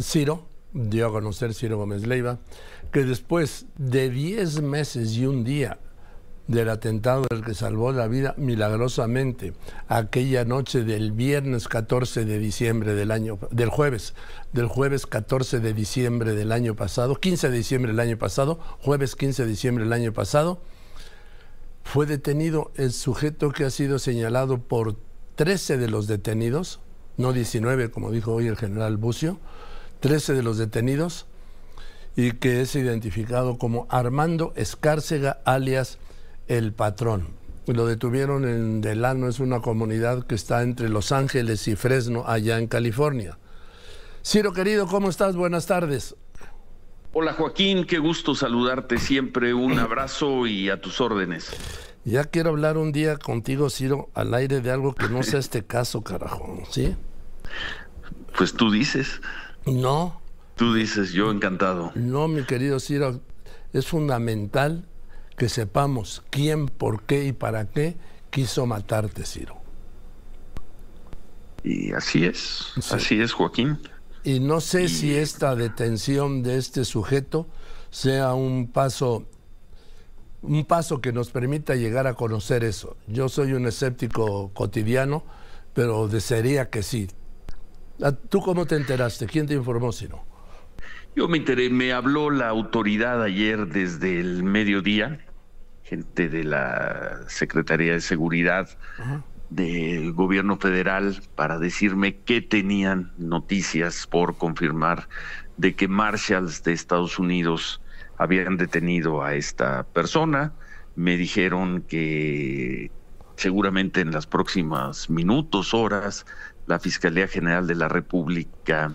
Ciro, dio a conocer Ciro Gómez Leiva, que después de 10 meses y un día del atentado del que salvó la vida milagrosamente aquella noche del viernes 14 de diciembre del año del jueves del jueves 14 de diciembre del año pasado 15 de diciembre del año pasado jueves 15 de diciembre del año pasado fue detenido el sujeto que ha sido señalado por 13 de los detenidos no 19 como dijo hoy el general Bucio 13 de los detenidos y que es identificado como Armando Escárcega alias el patrón. Lo detuvieron en Delano, es una comunidad que está entre Los Ángeles y Fresno, allá en California. Ciro, querido, ¿cómo estás? Buenas tardes. Hola Joaquín, qué gusto saludarte siempre. Un abrazo y a tus órdenes. Ya quiero hablar un día contigo, Ciro, al aire de algo que no sea este caso, carajo, ¿sí? Pues tú dices. No. Tú dices, yo encantado. No, mi querido Ciro, es fundamental que sepamos quién, por qué y para qué quiso matarte, Ciro. Y así es, así es, Joaquín. Y no sé si esta detención de este sujeto sea un paso un paso que nos permita llegar a conocer eso. Yo soy un escéptico cotidiano, pero desearía que sí. Ah, ¿Tú cómo te enteraste? ¿Quién te informó, Ciro? Yo me enteré, me habló la autoridad ayer desde el mediodía gente de la Secretaría de Seguridad del gobierno federal para decirme que tenían noticias por confirmar de que marshals de Estados Unidos habían detenido a esta persona. Me dijeron que seguramente en las próximas minutos, horas, la Fiscalía General de la República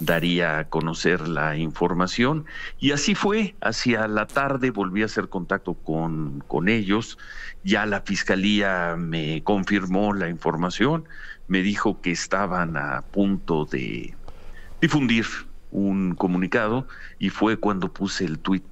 daría a conocer la información. Y así fue, hacia la tarde volví a hacer contacto con, con ellos, ya la fiscalía me confirmó la información, me dijo que estaban a punto de difundir un comunicado y fue cuando puse el tweet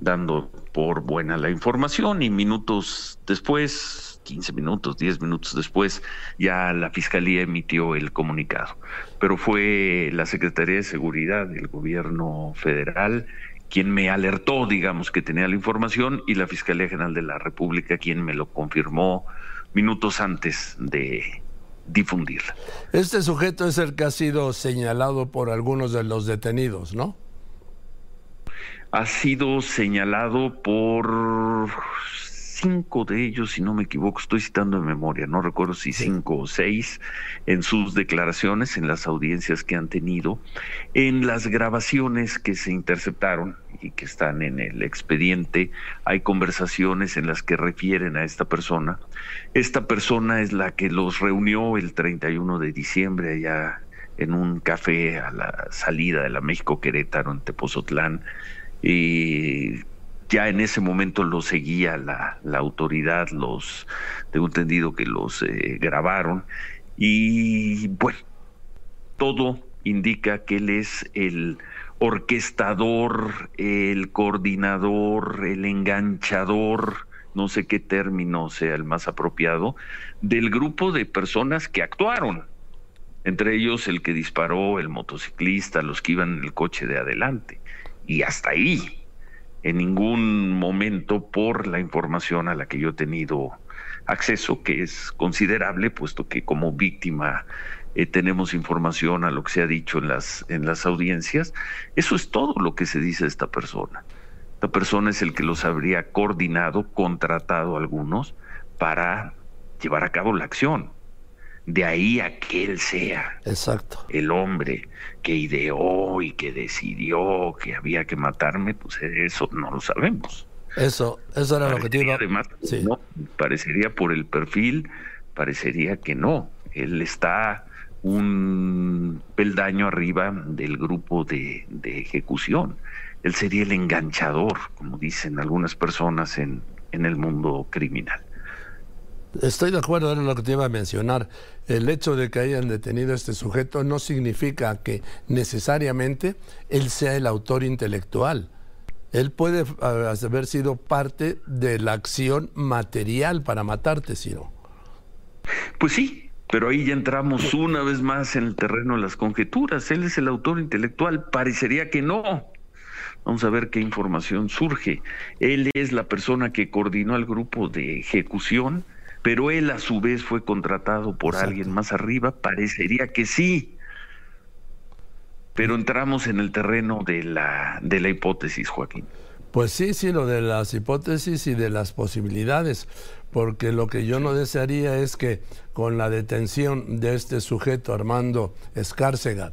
dando por buena la información y minutos después 15 minutos, 10 minutos después, ya la Fiscalía emitió el comunicado. Pero fue la Secretaría de Seguridad del Gobierno Federal quien me alertó, digamos, que tenía la información y la Fiscalía General de la República quien me lo confirmó minutos antes de difundirla. Este sujeto es el que ha sido señalado por algunos de los detenidos, ¿no? Ha sido señalado por cinco de ellos, si no me equivoco, estoy citando en memoria, no recuerdo si cinco o seis, en sus declaraciones, en las audiencias que han tenido, en las grabaciones que se interceptaron y que están en el expediente, hay conversaciones en las que refieren a esta persona. Esta persona es la que los reunió el 31 de diciembre allá en un café a la salida de la México Querétaro en Tepozotlán. Y ya en ese momento lo seguía la, la autoridad, los tengo entendido que los eh, grabaron y bueno, todo indica que él es el orquestador, el coordinador, el enganchador, no sé qué término sea el más apropiado, del grupo de personas que actuaron. Entre ellos el que disparó, el motociclista, los que iban en el coche de adelante. Y hasta ahí, en ningún momento por la información a la que yo he tenido acceso, que es considerable, puesto que como víctima eh, tenemos información a lo que se ha dicho en las, en las audiencias. Eso es todo lo que se dice de esta persona. Esta persona es el que los habría coordinado, contratado algunos para llevar a cabo la acción. De ahí a que él sea Exacto. el hombre que ideó y que decidió que había que matarme, pues eso no lo sabemos. Eso, eso era lo que te iba. Además, no, parecería por el perfil, parecería que no. Él está un peldaño arriba del grupo de, de ejecución. Él sería el enganchador, como dicen algunas personas en, en el mundo criminal. Estoy de acuerdo en lo que te iba a mencionar. El hecho de que hayan detenido a este sujeto no significa que necesariamente él sea el autor intelectual. Él puede ah, haber sido parte de la acción material para matarte, Ciro. Pues sí, Pero ahí ya entramos una vez más en el terreno de las conjeturas. Él es el autor intelectual, parecería que no. Vamos a ver qué información surge. Él es la persona que coordinó al grupo de ejecución, pero él a su vez fue contratado por alguien más arriba, parecería que sí. Pero entramos en el terreno de la, de la hipótesis, Joaquín. Pues sí, sí, lo de las hipótesis y de las posibilidades, porque lo que yo no desearía es que con la detención de este sujeto Armando Escárcega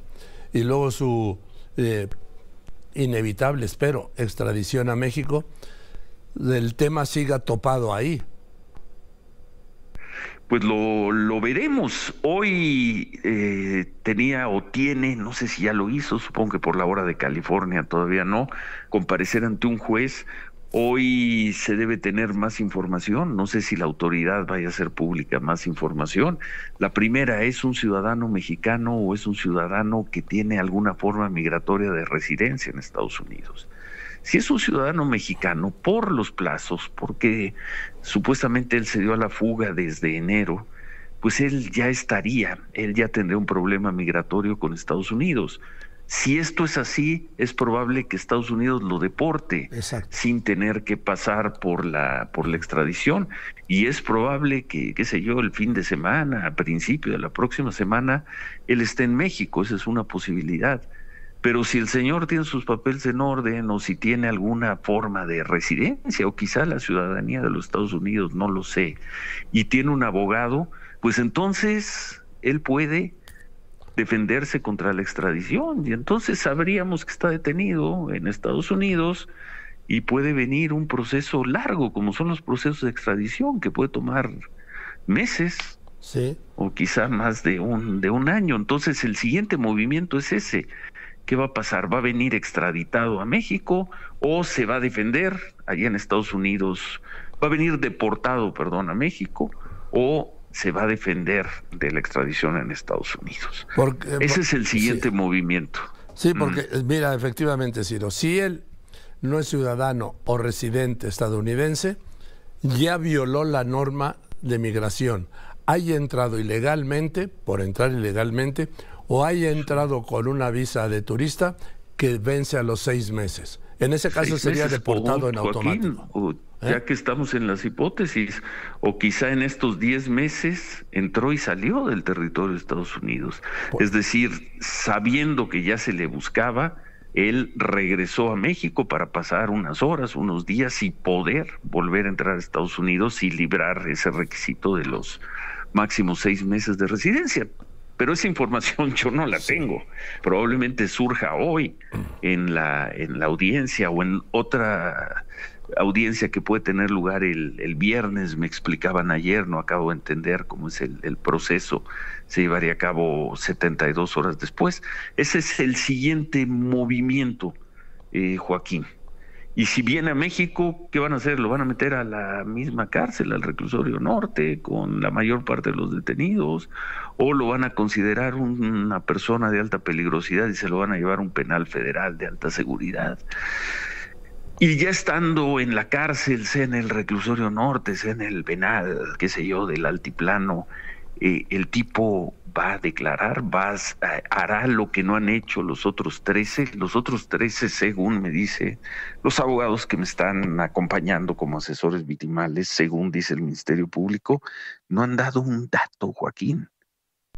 y luego su eh, inevitable, espero, extradición a México, el tema siga topado ahí pues lo, lo veremos. Hoy eh, tenía o tiene, no sé si ya lo hizo, supongo que por la hora de California todavía no, comparecer ante un juez. Hoy se debe tener más información, no sé si la autoridad vaya a hacer pública más información. La primera, ¿es un ciudadano mexicano o es un ciudadano que tiene alguna forma migratoria de residencia en Estados Unidos? Si es un ciudadano mexicano, por los plazos, porque supuestamente él se dio a la fuga desde enero, pues él ya estaría, él ya tendría un problema migratorio con Estados Unidos. Si esto es así, es probable que Estados Unidos lo deporte sin tener que pasar por la por la extradición y es probable que qué sé yo, el fin de semana, a principio de la próxima semana él esté en México, esa es una posibilidad. Pero si el señor tiene sus papeles en orden o si tiene alguna forma de residencia o quizá la ciudadanía de los Estados Unidos, no lo sé, y tiene un abogado, pues entonces él puede defenderse contra la extradición y entonces sabríamos que está detenido en Estados Unidos y puede venir un proceso largo como son los procesos de extradición que puede tomar meses sí. o quizá más de un de un año entonces el siguiente movimiento es ese ¿qué va a pasar? ¿Va a venir extraditado a México o se va a defender allá en Estados Unidos? ¿Va a venir deportado, perdón, a México o se va a defender de la extradición en Estados Unidos? Ese es el siguiente movimiento. Sí, porque mm. mira, efectivamente, Ciro, si él no es ciudadano o residente estadounidense, ya violó la norma de migración. Haya entrado ilegalmente, por entrar ilegalmente, o haya entrado con una visa de turista que vence a los seis meses. En ese caso sería deportado en automático. ¿Eh? Ya que estamos en las hipótesis, o quizá en estos diez meses entró y salió del territorio de Estados Unidos. Es decir, sabiendo que ya se le buscaba, él regresó a México para pasar unas horas, unos días y poder volver a entrar a Estados Unidos y librar ese requisito de los máximos seis meses de residencia pero esa información yo no la tengo. Probablemente surja hoy en la, en la audiencia o en otra audiencia que puede tener lugar el, el viernes, me explicaban ayer, no acabo de entender cómo es el, el proceso, se llevaría a cabo 72 horas después. Ese es el siguiente movimiento, eh, Joaquín. Y si viene a México, ¿qué van a hacer? Lo van a meter a la misma cárcel, al reclusorio norte, con la mayor parte de los detenidos, o lo van a considerar una persona de alta peligrosidad y se lo van a llevar a un penal federal de alta seguridad. Y ya estando en la cárcel, sea en el reclusorio norte, sea en el penal, qué sé yo, del altiplano, eh, el tipo va a declarar, va a, hará lo que no han hecho los otros 13. Los otros 13, según me dice los abogados que me están acompañando como asesores victimales, según dice el Ministerio Público, no han dado un dato, Joaquín.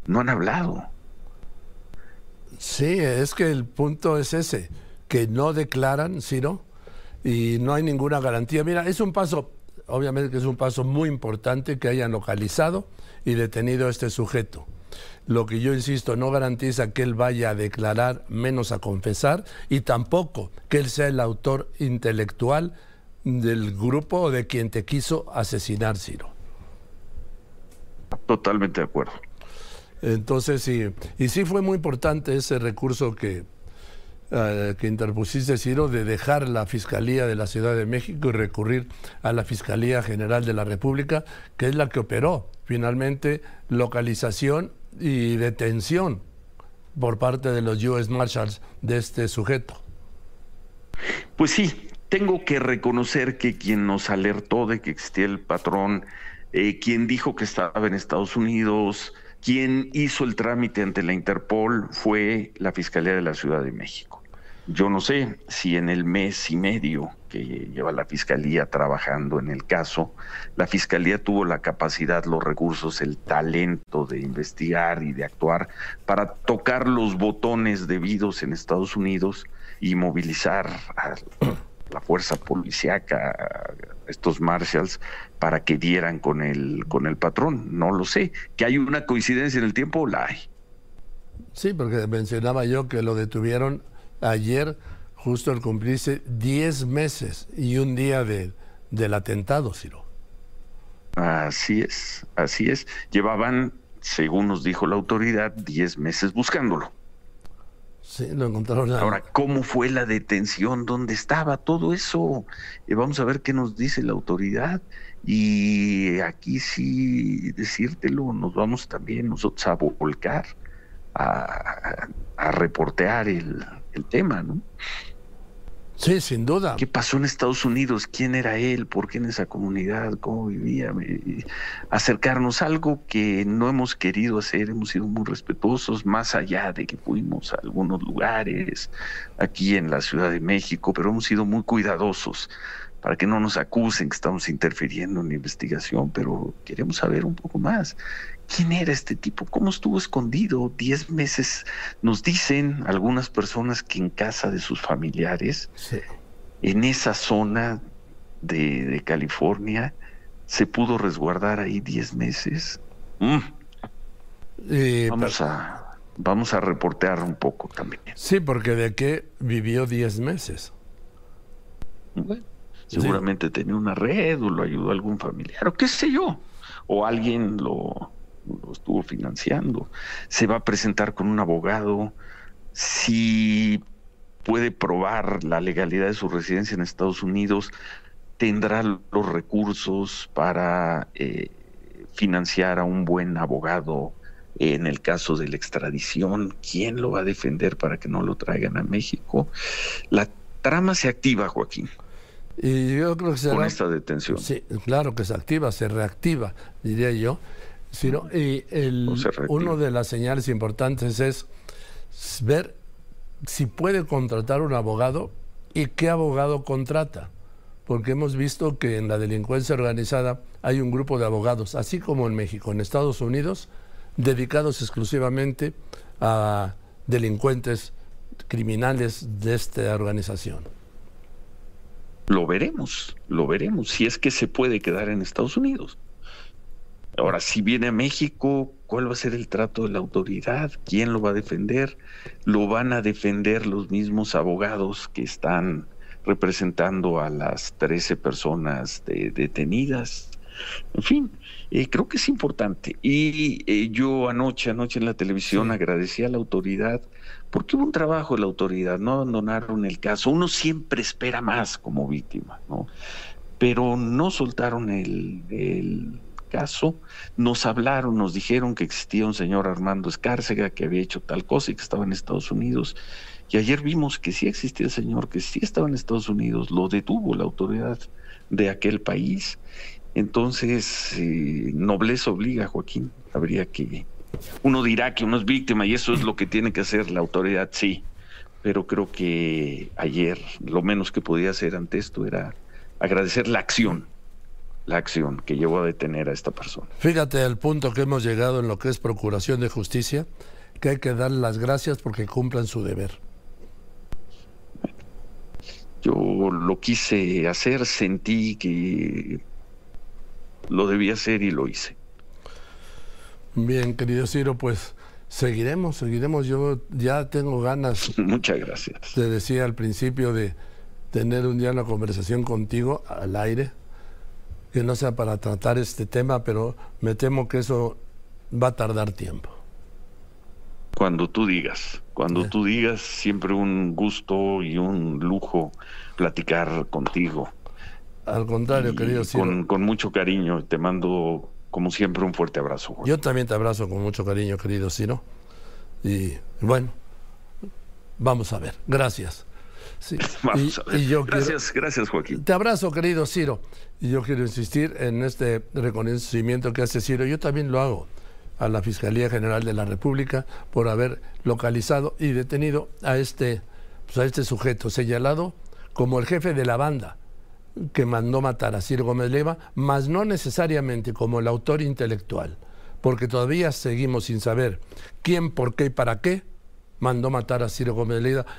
No han hablado. Sí, es que el punto es ese, que no declaran, Ciro, y no hay ninguna garantía. Mira, es un paso, obviamente que es un paso muy importante que hayan localizado y detenido a este sujeto. Lo que yo insisto, no garantiza que él vaya a declarar, menos a confesar, y tampoco que él sea el autor intelectual del grupo o de quien te quiso asesinar, Ciro. Totalmente de acuerdo. Entonces, sí, y sí fue muy importante ese recurso que, eh, que interpusiste, Ciro, de dejar la Fiscalía de la Ciudad de México y recurrir a la Fiscalía General de la República, que es la que operó finalmente localización y detención por parte de los US Marshals de este sujeto. Pues sí, tengo que reconocer que quien nos alertó de que existía el patrón, eh, quien dijo que estaba en Estados Unidos, Quien hizo el trámite ante la Interpol fue la Fiscalía de la Ciudad de México. Yo no sé si en el mes y medio que lleva la Fiscalía trabajando en el caso, la Fiscalía tuvo la capacidad, los recursos, el talento de investigar y de actuar para tocar los botones debidos en Estados Unidos y movilizar a la fuerza policíaca, estos marshals, para que dieran con el, con el patrón. No lo sé. ¿Que hay una coincidencia en el tiempo? La hay. Sí, porque mencionaba yo que lo detuvieron ayer, justo al cumplirse 10 meses y un día de, del atentado, Ciro. Así es, así es. Llevaban, según nos dijo la autoridad, 10 meses buscándolo. Sí, lo encontraron. Ahora, ¿cómo fue la detención? ¿Dónde estaba todo eso? Eh, vamos a ver qué nos dice la autoridad. Y aquí sí, decírtelo, nos vamos también nosotros a volcar, a, a reportear el, el tema, ¿no? Sí, sin duda. ¿Qué pasó en Estados Unidos? ¿Quién era él? ¿Por qué en esa comunidad? ¿Cómo vivía? Acercarnos a algo que no hemos querido hacer, hemos sido muy respetuosos, más allá de que fuimos a algunos lugares aquí en la Ciudad de México, pero hemos sido muy cuidadosos para que no nos acusen que estamos interfiriendo en la investigación, pero queremos saber un poco más. ¿Quién era este tipo? ¿Cómo estuvo escondido? Diez meses. Nos dicen algunas personas que en casa de sus familiares, en esa zona de, California, se pudo resguardar ahí diez meses. Mm. Eh, vamos, a, vamos a reportear un poco también. Sí, porque de qué vivió diez meses. Seguramente tenía una red o lo ayudó algún familiar o qué sé yo. O alguien lo, estuvo financiando. Se va a presentar con un abogado. Si puede probar la legalidad de su residencia en Estados Unidos, tendrá los recursos para eh, financiar a un buen abogado en el caso de la extradición. ¿Quién lo va a defender para que no lo traigan a México? La trama se activa, Joaquín. Y yo creo que se con esta detención. Sí, claro que se activa, se reactiva, diría yo. Y el, uno de las señales importantes es ver si puede contratar un abogado y qué abogado contrata. Porque hemos visto que en la delincuencia organizada hay un grupo de abogados, así como en México, en Estados Unidos, dedicados exclusivamente a delincuentes criminales de esta organización. Lo veremos, lo veremos, si es que se puede quedar en Estados Unidos. Ahora, si viene a México, ¿cuál va a ser el trato de la autoridad? ¿Quién lo va a defender? ¿Lo van a defender los mismos abogados que están representando a las 13 personas detenidas? En fin, eh, creo que es importante. Y eh, yo anoche, anoche en la televisión agradecí a la autoridad porque hubo un trabajo de la autoridad, no abandonaron el caso. Uno siempre espera más como víctima, ¿no? Pero no soltaron el caso, nos hablaron, nos dijeron que existía un señor Armando Escárcega que había hecho tal cosa y que estaba en Estados Unidos. Y ayer vimos que sí existía el señor, que sí estaba en Estados Unidos, lo detuvo la autoridad de aquel país. Entonces, eh, nobleza obliga, Joaquín. Habría que. Uno dirá que uno es víctima y eso es lo que tiene que hacer la autoridad, sí. Pero creo que ayer lo menos que podía hacer ante esto era agradecer la acción la acción que llevó a detener a esta persona. Fíjate el punto que hemos llegado en lo que es Procuración de Justicia, que hay que dar las gracias porque cumplan su deber. Yo lo quise hacer, sentí que lo debía hacer y lo hice. Bien, querido Ciro, pues seguiremos, seguiremos. Yo ya tengo ganas. Muchas gracias. Te decía al principio de tener un día una conversación contigo al aire que no sea para tratar este tema, pero me temo que eso va a tardar tiempo. Cuando tú digas, cuando tú digas, siempre un gusto y un lujo platicar contigo. Al contrario, querido Ciro. Con, mucho cariño, te mando como siempre un fuerte abrazo. Yo también te abrazo con mucho cariño, querido Ciro. Y bueno, vamos a ver. Gracias. gracias, gracias Joaquín. Te abrazo, querido Ciro. Y yo quiero insistir en este reconocimiento que hace Ciro. Yo también lo hago. a la Fiscalía General de la República por haber localizado y detenido a este, pues, a este sujeto señalado como el jefe de la banda que mandó matar a Ciro Gómez mas no necesariamente como el autor intelectual, porque todavía seguimos sin saber quién, por qué y para qué mandó matar a Ciro Gómez